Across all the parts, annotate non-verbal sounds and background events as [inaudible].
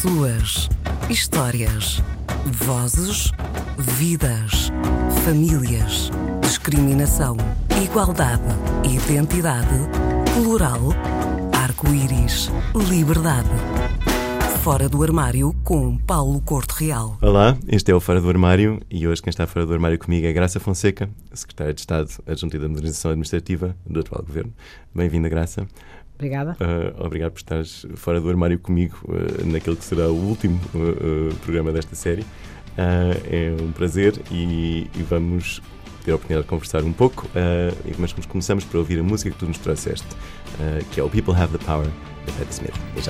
Pessoas, histórias, vozes, vidas, famílias, discriminação, igualdade, identidade, plural, arco-íris, liberdade. Fora do armário com Paulo Corte Real. Olá, este é o Fora do Armário e hoje quem está fora do armário comigo é Graça Fonseca, Secretária de Estado Adjunta da Modernização Administrativa do atual Governo. Bem-vinda, Graça. Obrigada. Uh, obrigado por estares fora do armário comigo uh, naquele que será o último uh, programa desta série. é um prazer e, e, vamos ter a oportunidade de conversar um pouco, mas começamos por ouvir a música que tu nos trouxeste, que é o People Have the Power, de Pat Smith. E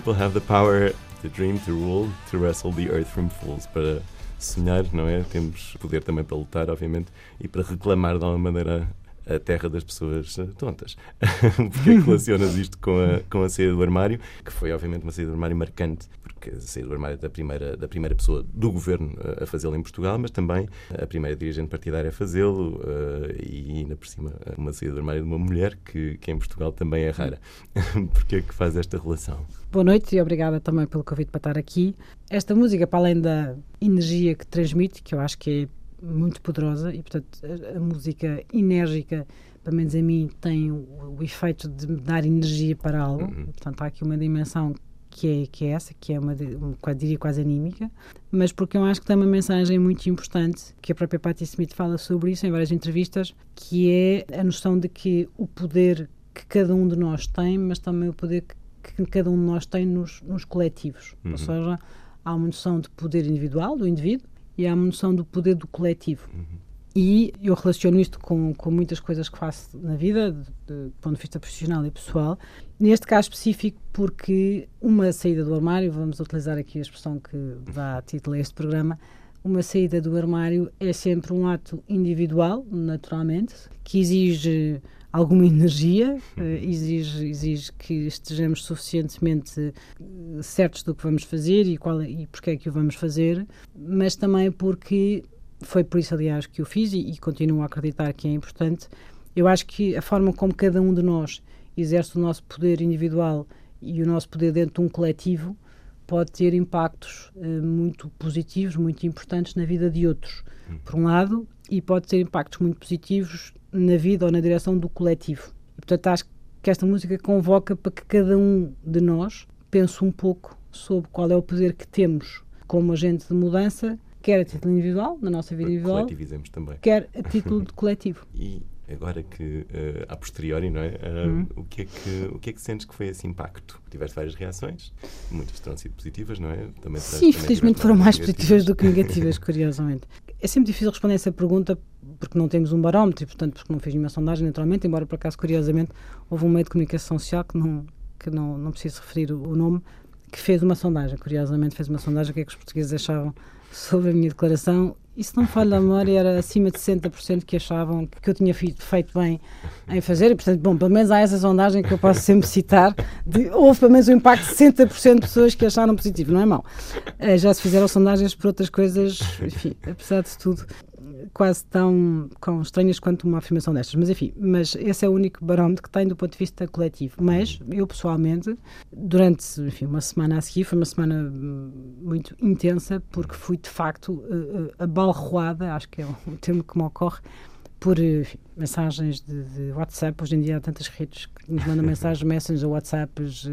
People have the power to dream, to rule, to wrestle the earth from fools. Para sonhar, não é? Temos poder também para lutar, obviamente, e para reclamar de alguma maneira a terra das pessoas tontas. [laughs] Porque é relacionas isto com a, com a saída do armário, que foi obviamente uma saída do armário marcante, porque a saída do armário da primeira, da primeira pessoa do governo eh, a fazê-lo em Portugal, mas também a primeira dirigente partidária a fazê-lo uh, e ainda por cima uma saída do armário de uma mulher, que, que em Portugal também é rara. [laughs] Porque é que faz esta relação? Boa noite e obrigada também pelo convite para estar aqui. Esta música, para além da energia que transmite, que eu acho que é muito poderosa e, portanto, a, a, música enérgica, pelo menos a mim, tem o, o efeito de me dar energia para algo. Uhum. Portanto, há aqui uma dimensão que é, que é essa, que é uma, uma, diria quase anímica, mas porque eu acho que tem uma mensagem muito importante, que a própria Patti Smith fala sobre isso em várias entrevistas, que é a noção de que o poder que cada um de nós tem, mas também o poder que, que cada um de nós tem nos, nos coletivos. Uhum. Ou seja, há uma noção de poder individual, do indivíduo, e a noção do poder do coletivo. Uhum. E eu relaciono isto com, com muitas coisas que faço na vida, do ponto de vista profissional e pessoal. Neste caso específico, porque uma saída do armário, vamos utilizar aqui a expressão que dá título a este programa, uma saída do armário é sempre um ato individual, naturalmente, que exige alguma energia, eh, exige, exige que estejamos suficientemente eh, certos do que vamos fazer e, qual, e porque é que o vamos fazer, mas também porque foi por isso, aliás, que o fiz e, e continuo a acreditar que é importante. Eu acho que a forma como cada um de nós exerce o nosso poder individual e o nosso poder dentro de um coletivo pode ter impactos uh, muito positivos, muito importantes na vida de outros, hum. por um lado, e pode ter impactos muito positivos na vida ou na direção do coletivo. E, portanto, acho que esta música convoca para que cada um de nós pense um pouco sobre qual é o poder que temos como agente de mudança, quer a título individual, na nossa vida individual, também. quer a título de coletivo. [laughs] E agora que, uh, a posteriori, não é? Uh, uhum. o, que é que, o que é que sentes que foi esse impacto? Tiveste várias reações, muitas terão sido positivas, não é? Também Sim, felizmente foram mais positivas do que negativas, [laughs] curiosamente. É sempre difícil responder essa pergunta porque não temos um barómetro e, portanto, porque não fiz nenhuma sondagem, naturalmente, embora por acaso, curiosamente, houve um meio de comunicação social que não, que não, não preciso referir o, o nome, que fez uma sondagem, curiosamente fez uma sondagem, que é que os portugueses achavam sobre a minha declaração. E se não me falha a memória, era acima de 60% que achavam que eu tinha feito bem em fazer. E, portanto, bom, pelo menos há essa sondagem que eu posso sempre citar. De, houve pelo menos um impacto de 60% de pessoas que acharam positivo, não é mau. Eh, já se fizeram sondagens por outras coisas, enfim, apesar de tudo, quase tão, tão estranhas quanto uma afirmação destas. Mas enfim, mas esse é o único barómetro que tem do ponto de vista coletivo. Mas eu pessoalmente, durante enfim, uma semana a seguir, foi uma semana muito intensa, porque fui de facto abalroada, acho que é o [laughs] termo que me ocorre, por enfim, mensagens de, de, WhatsApp. Hoje em dia há tantas redes que nos mandam [laughs] mensagens, Messenger, WhatsApps,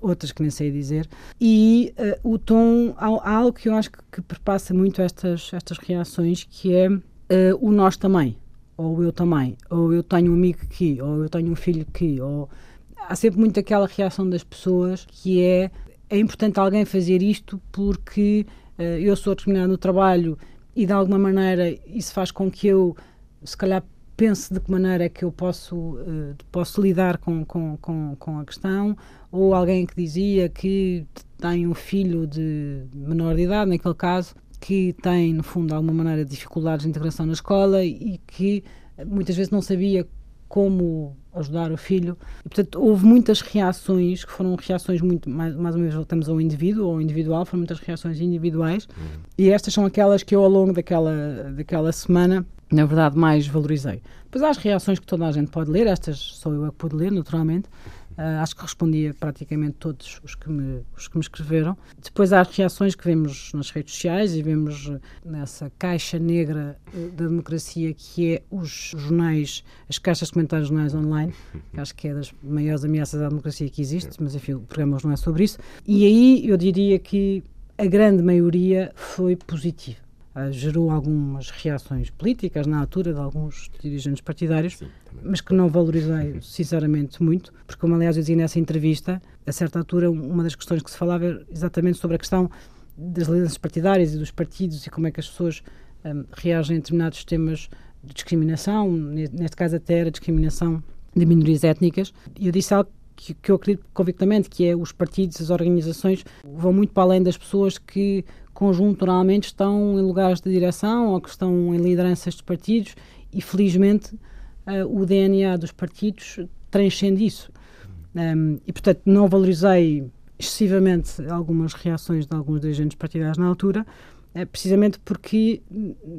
outras que nem sei dizer. E uh, o tom, há, há, algo que eu acho que, que perpassa muito estas, estas reações, que é uh, o nós também, ou eu também, ou eu tenho um amigo que, ou eu tenho um filho que, ou há sempre muito aquela reação das pessoas que é é importante alguém fazer isto porque uh, eu sou determinado no trabalho e de alguma maneira isso faz com que eu se calhar pense de que maneira é que eu posso, uh, posso lidar com, com, com, com, a questão, ou alguém que dizia que tem um filho de menor de idade, naquele caso, que tem, no fundo, de alguma maneira dificuldades de integração na escola e que muitas vezes não sabia como ajudar o filho. E, portanto, houve muitas reações que foram reações muito, mais, mais ou menos voltamos ao indivíduo, ao individual, foram muitas reações individuais. Uhum. E estas são aquelas que eu, ao longo daquela, daquela semana, na verdade, mais valorizei. Depois há as reações que toda a gente pode ler, estas sou eu a que pude ler, naturalmente. Uh, acho que respondi a praticamente todos os que, me, os que me escreveram. Depois há as reações que vemos nas redes sociais e vemos nessa caixa negra uh, da democracia que é os jornais, as caixas de comentários jornais online, que acho que é das maiores ameaças à democracia que existe, mas enfim, o programa não é sobre isso. E aí eu diria que a grande maioria foi positiva. Uh, gerou algumas reações políticas na altura de alguns dirigentes partidários, Sim, mas que não valorizei [laughs] sinceramente muito, porque, como aliás eu dizia nessa entrevista, a certa altura, uma das questões que se falava era exatamente sobre a questão das lideranças partidárias e dos partidos e como é que as pessoas um, reagem a determinados temas de discriminação, neste caso até era discriminação de minorias étnicas. E eu disse algo que, que, eu acredito convictamente, que é os partidos, as organizações, vão muito para além das pessoas que conjunturalmente estão em lugares de direção ou que estão em lideranças de partidos e felizmente uh, o DNA dos partidos transcende isso. Um, e portanto não valorizei excessivamente algumas reações de alguns dirigentes partidários na altura, precisamente porque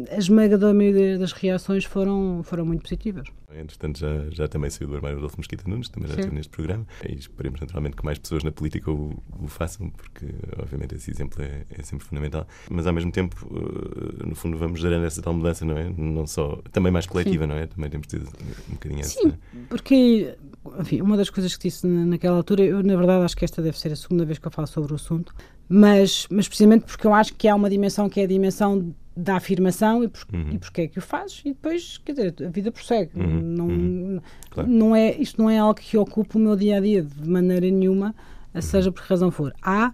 a esmagadora maioria das reações foram, foram muito positivas. Entretanto, já, já também saiu do armário Adolfo Mosquita Nunes, também já Sim. esteve neste programa, e esperemos naturalmente que mais pessoas na política o, o façam, porque obviamente esse exemplo é, é, sempre fundamental. Mas ao mesmo tempo, uh, no fundo, vamos gerando essa tal mudança, não é? Não só, também mais coletiva, Sim. não é? Também temos ter um bocadinho Sim, essa... porque, enfim, uma das coisas que disse naquela altura, eu na verdade acho que esta deve ser a segunda vez que eu falo sobre o assunto, mas, mas precisamente porque eu acho que há uma dimensão que é a dimensão da afirmação e, por, uhum. e porque é que o fazes e depois, quer dizer, a vida prossegue. Uhum. Não, uhum. Claro. não é, isto não é algo que ocupe o meu dia a dia de maneira nenhuma, uhum. seja por que razão for. Há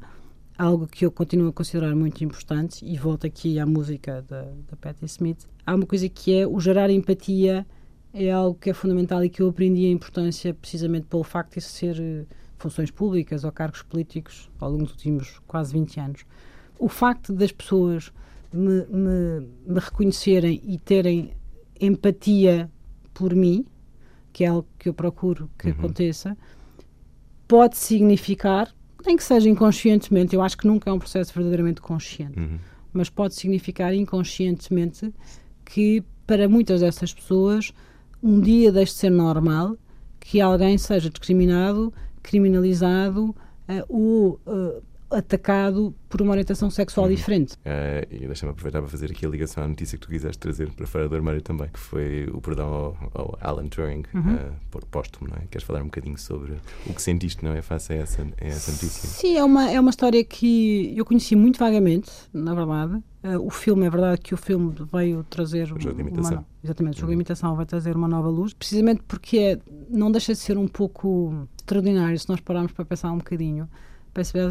algo que eu continuo a considerar muito importante e volto aqui à música da, da Patti Smith. Há uma coisa que é o gerar empatia é algo que é fundamental e que eu aprendi a importância precisamente pelo facto de ser eh, funções públicas ou cargos políticos ao longo dos últimos quase 20 anos. O facto das pessoas me, me, me reconhecerem e terem empatia por mim, que é algo que eu procuro que uhum. aconteça, pode significar, nem que seja inconscientemente, eu acho que nunca é um processo verdadeiramente consciente, uhum. mas pode significar inconscientemente que para muitas dessas pessoas um dia deixe de ser normal que alguém seja discriminado criminalizado uh, ou uh, atacado por uma orientação sexual uhum. diferente. Uh, e deixa-me aproveitar para fazer aqui a ligação à notícia que tu quiseste trazer para fora do armário também, que foi o perdão ao, ao Alan Turing, uhum. uh, póstumo, não é? Queres falar um bocadinho sobre o que sentiste, não é? Face a essa, a essa notícia. Sim, é uma, é uma história que eu conheci muito vagamente, na verdade. Uh, o filme, é verdade que o filme veio trazer... O jogo de imitação. Uma, exatamente, o jogo de uhum. imitação vai trazer uma nova luz, precisamente porque é, não deixa de ser um pouco extraordinário se nós pararmos para pensar um bocadinho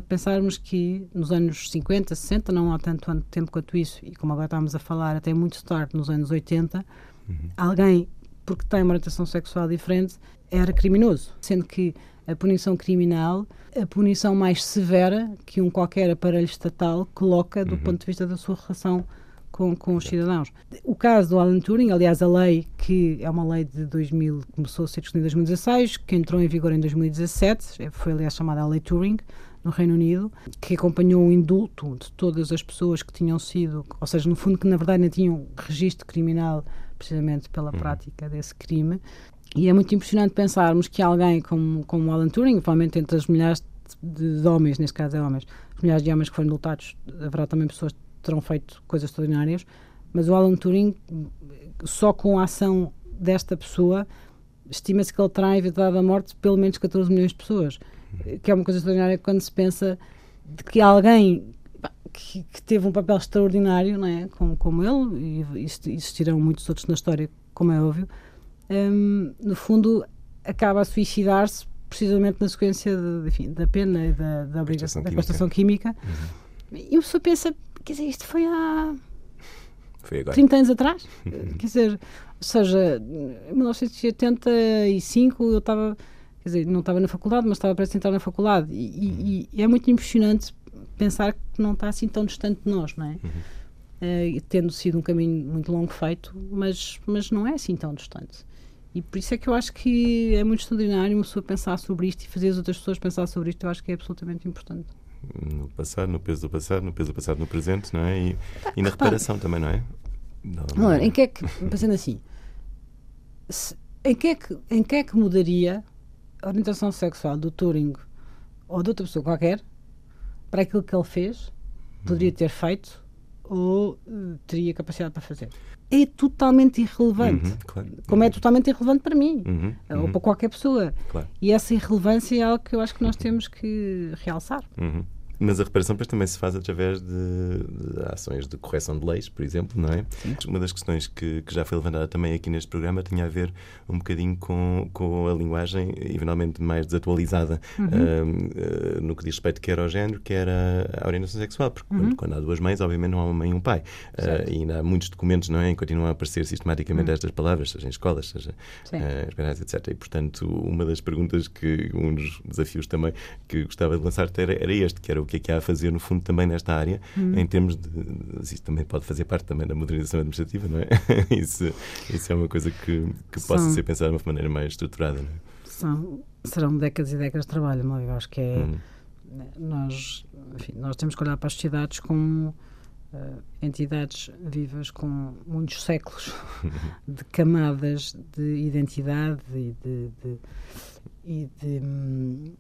pensarmos que nos anos 50, 60, não há tanto tempo quanto isso, e como agora estamos a falar, até muito tarde, nos anos 80, uhum. alguém, porque tem uma orientação sexual diferente, era criminoso. Sendo que a punição criminal, a punição mais severa que um qualquer aparelho estatal coloca do uhum. ponto de vista da sua relação com, com os cidadãos. O caso do Alan Turing, aliás, a lei, que é uma lei de 2000, começou a ser discutida em 2016, que entrou em vigor em 2017, foi aliás chamada a Lei Turing, no Reino Unido, que acompanhou o indulto de todas as pessoas que tinham sido, ou seja, no fundo, que na verdade não tinham registro criminal precisamente pela uhum. prática desse crime. E é muito impressionante pensarmos que alguém como, como Alan Turing, provavelmente entre as milhares de, de homens, neste caso é homens, milhares de homens que foram indultados, haverá também pessoas terão feito coisas extraordinárias, mas o Alan Turing, só com a ação desta pessoa, estima-se que ele terá evitado a morte de pelo menos 14 milhões de pessoas, que é uma coisa extraordinária quando se pensa de que alguém que, que, teve um papel extraordinário, não é? como, como ele, e existirão muitos outros na história, como é óbvio, um, no fundo acaba a suicidar-se precisamente na sequência de, enfim, da pena e da, da, obrigação, da prestação química. Uhum. E a pessoa pensa, Quer dizer, isto foi há. Foi agora. 30 anos atrás. [laughs] Quer dizer, ou seja, em 1985 eu estava. Quer dizer, não estava na faculdade, mas estava para entrar na faculdade. E, e, e, é muito impressionante pensar que não está assim tão distante de nós, não é? Uhum. Uh, tendo sido um caminho muito longo feito, mas, mas não é assim tão distante. E por isso é que eu acho que é muito extraordinário uma pessoa pensar sobre isto e fazer as outras pessoas pensar sobre isto. Eu acho que é absolutamente importante no passado, no peso do passado, no peso do passado no presente, não é? E, e na reparação também, não é? Não, não em que é que, pensando assim, se, em, que é que, em que é que mudaria a orientação sexual do Turing ou de outra pessoa qualquer para aquilo que ele fez, poderia uhum. ter feito ou uh, teria capacidade para fazer? É totalmente irrelevante. Uhum, claro. Como é totalmente irrelevante para mim uhum, ou uhum. para qualquer pessoa. Claro. E essa irrelevância é algo que eu acho que nós temos que realçar. Uhum. Mas a reparação depois também se faz através de, de, ações de correção de leis, por exemplo, não é? Sim. Uma das questões que, que, já foi levantada também aqui neste programa tinha a ver um bocadinho com, com a linguagem, eventualmente mais desatualizada, uhum. uh, no que diz respeito quer ao género, quer à, orientação sexual, porque uhum. quando, quando, há duas mães, obviamente não há uma mãe e um pai. Uh, e ainda há muitos documentos, não é? Que continuam a aparecer sistematicamente uhum. estas palavras, seja em escolas, seja uh, etc. E, portanto, uma das perguntas que, um dos desafios também que gostava de lançar era, era este, que era o que é que há a fazer, no fundo, também nesta área, uhum. em termos de. Isso também pode fazer parte também da modernização administrativa, não é? [laughs] isso, isso é uma coisa que, que São... possa ser pensada de uma maneira mais estruturada, não é? São, serão décadas e décadas de trabalho, é? Eu acho que é. Uhum. Nós, enfim, nós temos que olhar para as sociedades como. Uh, entidades vivas com muitos séculos [laughs] de camadas de identidade e de, de e de, hum,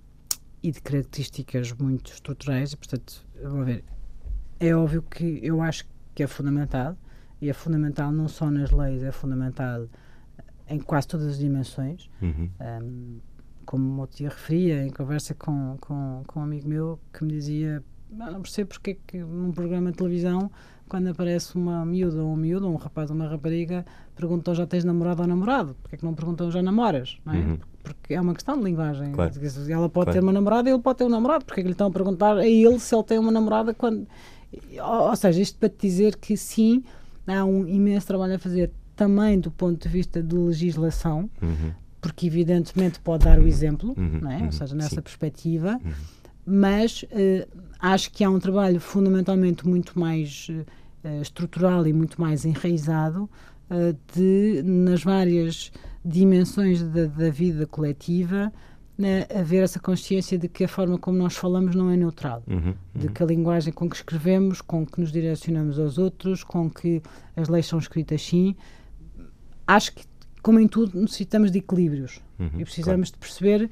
e de características muito estruturais, e, portanto, vamos ver, é óbvio que eu acho que é fundamental, e é fundamental não só nas leis, é fundamental em quase todas as dimensões. Uhum. Um, como o tia referia, em conversa com, com, com um amigo meu que me dizia: Não, não percebo porque é que num programa de televisão, quando aparece uma miúda ou um miúdo, um rapaz ou uma rapariga, perguntam já tens namorado ou namorado? Porque é que não perguntam já namoras? Não é? Uhum porque é uma questão de linguagem. Claro. Ela pode claro. ter uma namorada e ele pode ter um namorado, porque é que lhe estão a perguntar a ele se ele tem uma namorada quando. Ou, ou seja, isto para te dizer que sim, há um imenso trabalho a fazer também do ponto de vista de legislação, uhum. porque evidentemente pode dar o exemplo, uhum. não é? ou uhum. seja, nessa sim. perspectiva, uhum. mas uh, acho que há um trabalho fundamentalmente muito mais uh, estrutural e muito mais enraizado uh, de, nas várias dimensões da, da vida coletiva, né, haver essa consciência de que a forma como nós falamos não é neutral, uhum, uhum. de que a linguagem com que escrevemos, com que nos direcionamos aos outros, com que as leis são escritas sim, acho que, como em tudo, necessitamos de equilíbrios uhum, e precisamos claro. de perceber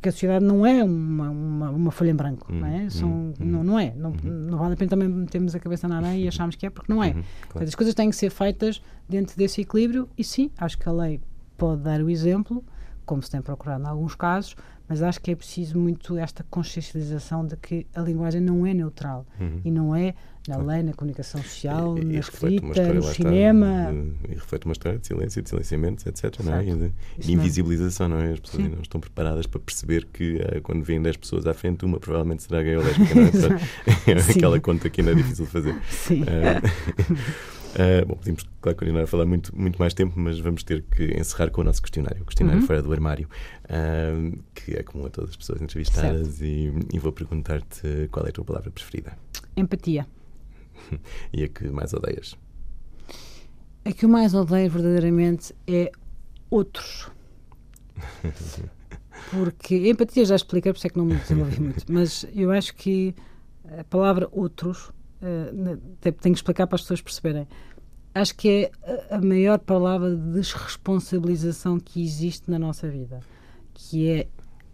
que a sociedade não é uma, uma, uma folha em branco, não é? Uhum, São, uhum. não, não é. Não, uhum. não vale a pena também metermos a cabeça na areia e [laughs] acharmos que é, porque não é. Claro. as coisas têm que ser feitas dentro desse equilíbrio e sim, acho que a lei pode dar o exemplo, como se tem procurado em alguns casos, mas acho que é preciso muito esta consciencialização de que a linguagem não é neutral uhum. e não é na lei, na comunicação social, e, na escrita, no cinema. Está, e reflete uma história de silêncio, de silenciamentos, etc. Não é? E de, de invisibilização, não é? As pessoas não estão preparadas para perceber que uh, quando vêm 10 pessoas à frente, uma provavelmente será gay ou lésbica, não é? [laughs] é [laughs] aquela conta que ainda é difícil de fazer. Sim. Uh, [laughs] Uh, bom, podemos, claro, continuar a falar muito, muito mais tempo, mas vamos ter que encerrar com o nosso questionário, o questionário uhum. fora do armário, uh, que é comum a todas as pessoas entrevistadas, e, e, vou perguntar-te qual é a tua palavra preferida. Empatia. [laughs] e a que mais odeias? A que eu mais odeio verdadeiramente é outros. [laughs] Porque empatia já expliquei, por isso é que não me desenvolvi muito, mas eu acho que a palavra outros tenho que explicar para as pessoas perceberem. Acho que é a maior palavra de desresponsabilização que existe na nossa vida. Que é.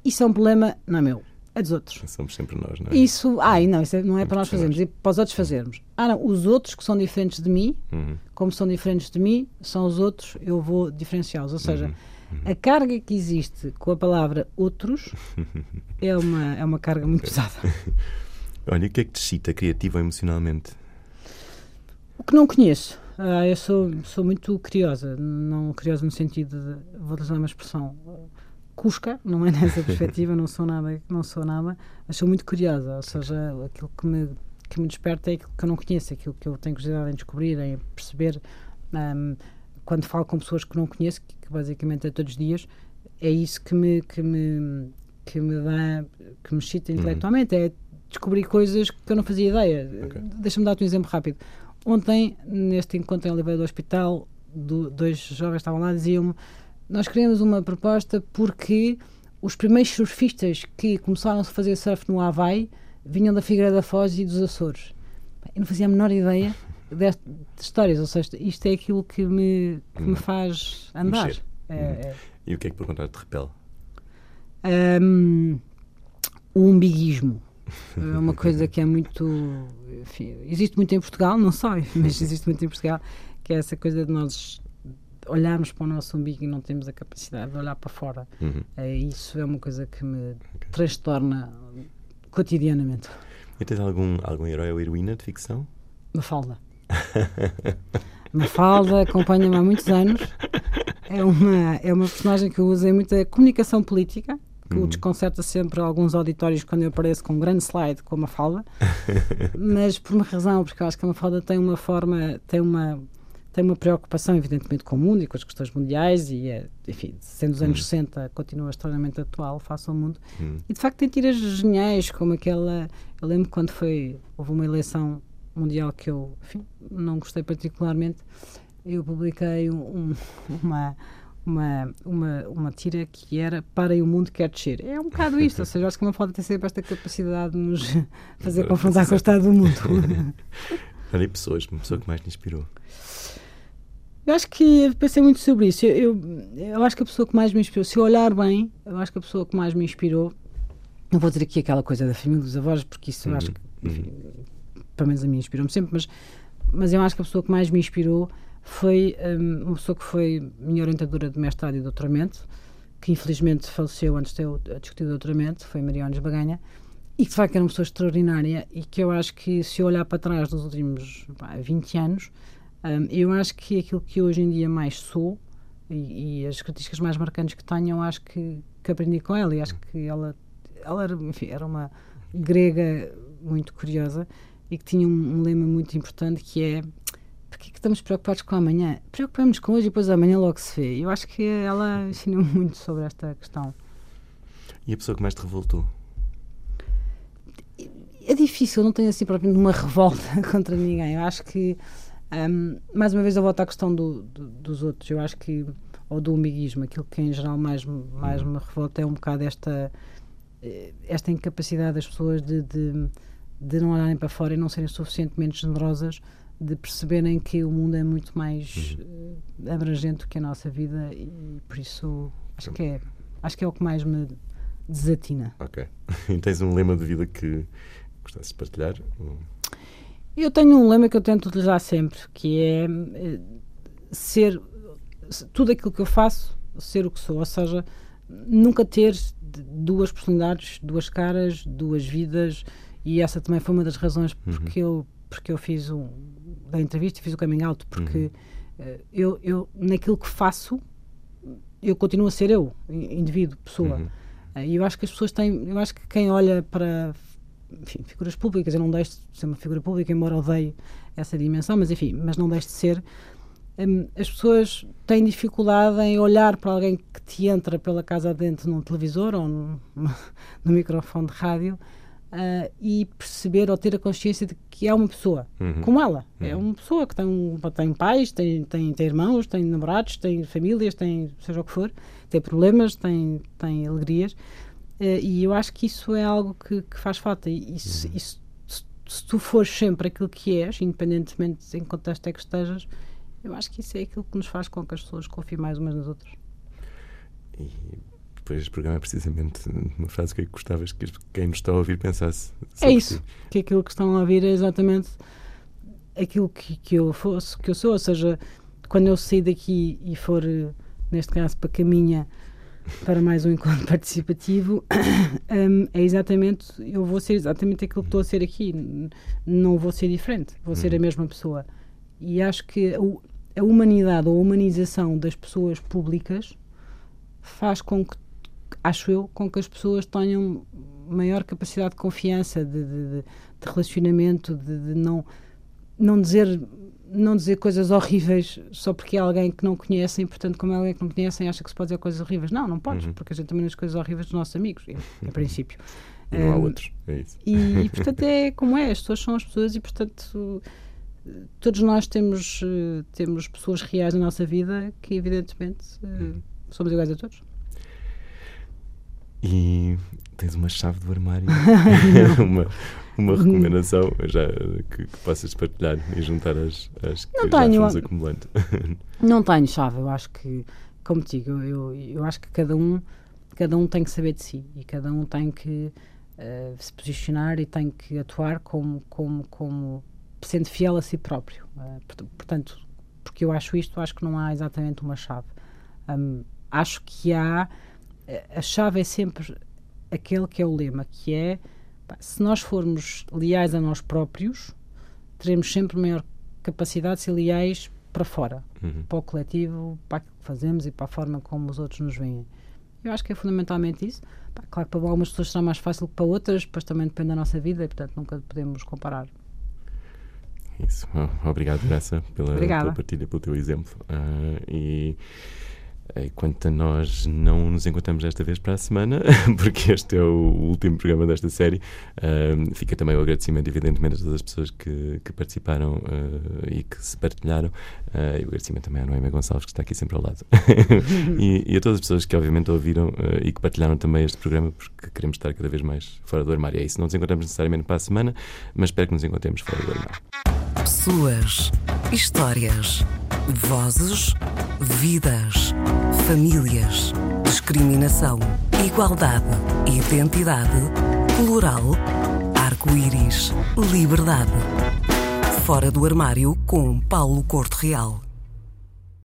Isso é um problema, não é meu, é dos outros. Somos sempre nós, não é? Isso, ai, não, isso é, não é para nós fazermos, é para os outros fazermos. Ah, não, os outros que são diferentes de mim, uhum. como são diferentes de mim, são os outros, eu vou diferenciá-los. Ou seja, uhum. Uhum. a carga que existe com a palavra outros [laughs] é uma, é uma carga muito pesada. [laughs] Olha, o que é que te cita criativo ou emocionalmente? O que não conheço. Ah, eu sou, sou muito curiosa, não curiosa no sentido de, vou usar uma expressão, cusca, não é nessa [laughs] perspectiva, não sou nada, não sou nada, mas sou muito curiosa, ou seja, aquilo que me, que me desperta é aquilo que eu não conheço, aquilo que eu tenho curiosidade em descobrir, em perceber. Um, quando falo com pessoas que não conheço, que, que basicamente é todos os dias, é isso que me, que me, que me dá, que me excita uhum. intelectualmente, é descobri coisas que eu não fazia ideia. Okay. Deixa-me dar-te um exemplo rápido. Ontem, neste encontro em Oliveira do Hospital, do, dois jovens estavam lá e diziam-me nós queremos uma proposta porque os primeiros surfistas que começaram a fazer surf no Havaí vinham da Figueira da Foz e dos Açores. Eu não fazia a menor ideia destas histórias, ou seja, isto é aquilo que me, que me hum. faz andar. É, é. E o que é que por contrário te repele? Um, o umbiguismo. É uma coisa que é muito. Enfim, existe muito em Portugal, não só, [laughs] mas existe muito em Portugal, que é essa coisa de nós olharmos para o nosso umbigo e não temos a capacidade de olhar para fora. Uhum. É, isso é uma coisa que me okay. transtorna cotidianamente. E tens algum, algum herói ou heroína de ficção? Mafalda. [laughs] Mafalda acompanha-me há muitos anos. É uma, é uma personagem que eu uso em muita comunicação política, que o desconcerta sempre alguns auditórios quando eu apareço com um grande slide com a Mafalda. [laughs] Mas por uma razão, porque eu acho que a Mafalda tem uma forma, tem uma tem uma preocupação, evidentemente, com o mundo e com as questões mundiais, e, é, enfim, sendo os anos hum. 60, continua extremamente atual face ao mundo. Hum. E, de facto, tem tiras geniais, como aquela. Eu lembro quando foi. Houve uma eleição mundial que eu, enfim, não gostei particularmente. Eu publiquei um, uma. Uma, uma, uma tira que era para o mundo quer descer. É um bocado isto, ou seja, acho que uma falta tem sempre esta capacidade de nos [laughs] fazer confrontar com o estado do mundo. Olha, pessoas, uma pessoa que mais te inspirou? Eu acho que pensei muito sobre isso. Eu, eu, eu, acho que a pessoa que mais me inspirou, se eu olhar bem, eu acho que a pessoa que mais me inspirou, não vou dizer aqui aquela coisa da família dos avós, porque isso uhum. eu acho que, uhum. enfim, pelo menos a mim inspirou-me sempre, mas, mas eu acho que a pessoa que mais me inspirou foi um, uma pessoa que foi minha orientadora de mestrado e doutoramento, que infelizmente faleceu antes de eu discutir o doutoramento, foi Mariana Baganha, e que de facto era uma pessoa extraordinária e que eu acho que se eu olhar para trás dos últimos pá, 20 anos, um, eu acho que aquilo que hoje em dia mais sou e, e, as características mais marcantes que tenho, eu acho que, que aprendi com ela e acho que ela, ela era, enfim, era uma grega muito curiosa e que tinha um, um lema muito importante que é porque é que estamos preocupados com amanhã? Preocupamos com hoje e depois amanhã logo se vê. Eu acho que ela ensinou muito sobre esta questão. E a pessoa que mais te revoltou? É difícil, não tenho assim propriamente uma revolta [laughs] contra ninguém. Eu acho que um, mais uma vez eu volto à questão do, do, dos outros. Eu acho que, ou do umiguismo, aquilo que em geral mais, mais me revolta é um bocado esta, eh, esta incapacidade das pessoas de, de, de não olharem para fora e não serem suficientemente generosas de perceberem que o mundo é muito mais uh, abrangente do que a nossa vida e por isso acho que é, acho que é o que mais me desatina. Ok. [laughs] E tens um lema de vida que gostasses de partilhar? Eu tenho um lema que eu tento utilizar sempre, que é eh, ser tudo aquilo que eu faço, ser o que sou, ou seja, nunca ter duas personalidades, duas caras, duas vidas, e essa também foi uma das razões uhum. porque eu porque eu fiz um, da entrevista fiz o coming out, porque uhum. uh, eu, eu naquilo que faço eu continuo a ser eu, indivíduo, pessoa. Uhum. Uh, e eu acho que as pessoas têm, eu acho que quem olha para enfim, figuras públicas, eu não deixo de ser uma figura pública, embora odeie essa dimensão, mas enfim, mas não deixo de ser. Um, as pessoas têm dificuldade em olhar para alguém que te entra pela casa dentro num televisor ou num, [laughs] num microfone de rádio uh, e perceber ou ter a consciência de que é uma pessoa, uhum. como ela. É uhum. É uma pessoa que tem, tem pais, tem, tem, tem irmãos, tem namorados, tem famílias, tem seja o que for, tem problemas, tem, tem alegrias. Uh, e eu acho que isso é algo que, que faz falta. E isso, uhum. isso, se, se, tu fores sempre aquilo que és, independentemente em que contexto é que estejas, eu acho que isso é aquilo que nos faz com que as pessoas confiem mais umas nas outras. E depois este programa é precisamente uma frase que gostavas que quem nos está a ouvir pensasse. É isso. Que aquilo que estão a ouvir é exatamente aquilo que, que eu fosse, que eu sou. Ou seja, quando eu sair daqui e for, neste caso, para Caminha para mais um encontro [laughs] participativo [coughs] um, é exatamente, eu vou ser exatamente aquilo que estou a ser aqui, não vou ser diferente, vou ser a uhum. mesma pessoa. E acho que a humanidade ou a humanização das pessoas públicas faz com que, acho eu, com que as pessoas tenham maior capacidade de confiança, de, de, de relacionamento, de, de não, não dizer não dizer coisas horríveis só porque é alguém que não conhecem, portanto, como é alguém que não conhecem, acha que se pode dizer coisas horríveis. Não, não podes, uhum. porque a gente também diz coisas horríveis dos nossos amigos, [laughs] em, princípio. E não há outros, é isso. E, portanto, é como é, as pessoas são as pessoas e, portanto, todos nós temos, temos pessoas reais na nossa vida que, evidentemente, uhum. somos iguais a todos. E tens uma chave do armário, [laughs] uma, uma recomendação já que, que possas partilhar e juntar as, as que não já tenho, fomos acumulando? Não tenho chave, eu acho que, como digo, eu, eu acho que cada um, cada um tem que saber de si e cada um tem que uh, se posicionar e tem que atuar como, como, como sendo fiel a si próprio. Uh, portanto, porque eu acho isto, acho que não há exatamente uma chave. Um, acho que há. A chave é sempre aquele que é o lema, que é Se nós formos leais a nós próprios, teremos sempre maior capacidade de ser leais para fora, uhum. para o coletivo, para aquilo que fazemos e para a forma como os outros nos veem. Eu acho que é fundamentalmente isso. Claro que para algumas pessoas será mais fácil que para outras, depois também depende da nossa vida e, portanto, nunca podemos comparar. Isso. Obrigado, Graça, pela, pela partilha, pelo teu exemplo. Uh, e Quanto a nós, não nos encontramos desta vez para a semana, [laughs] porque este é o último programa desta série. Uh, fica também o agradecimento, evidentemente, a todas as pessoas que, que participaram uh, e que se partilharam. Uh, e o agradecimento também à Noemi Gonçalves, que está aqui sempre ao lado. [laughs] e, e, a todas as pessoas que, obviamente, ouviram e que partilharam também este programa, porque queremos estar cada vez mais fora do armário. É isso. Não nos encontramos necessariamente para a semana, mas espero que nos encontremos fora do armário. Pessoas, histórias, vozes, vidas, famílias, discriminação, igualdade, identidade, plural, arco-íris, liberdade. Fora do armário com Paulo Corte Real.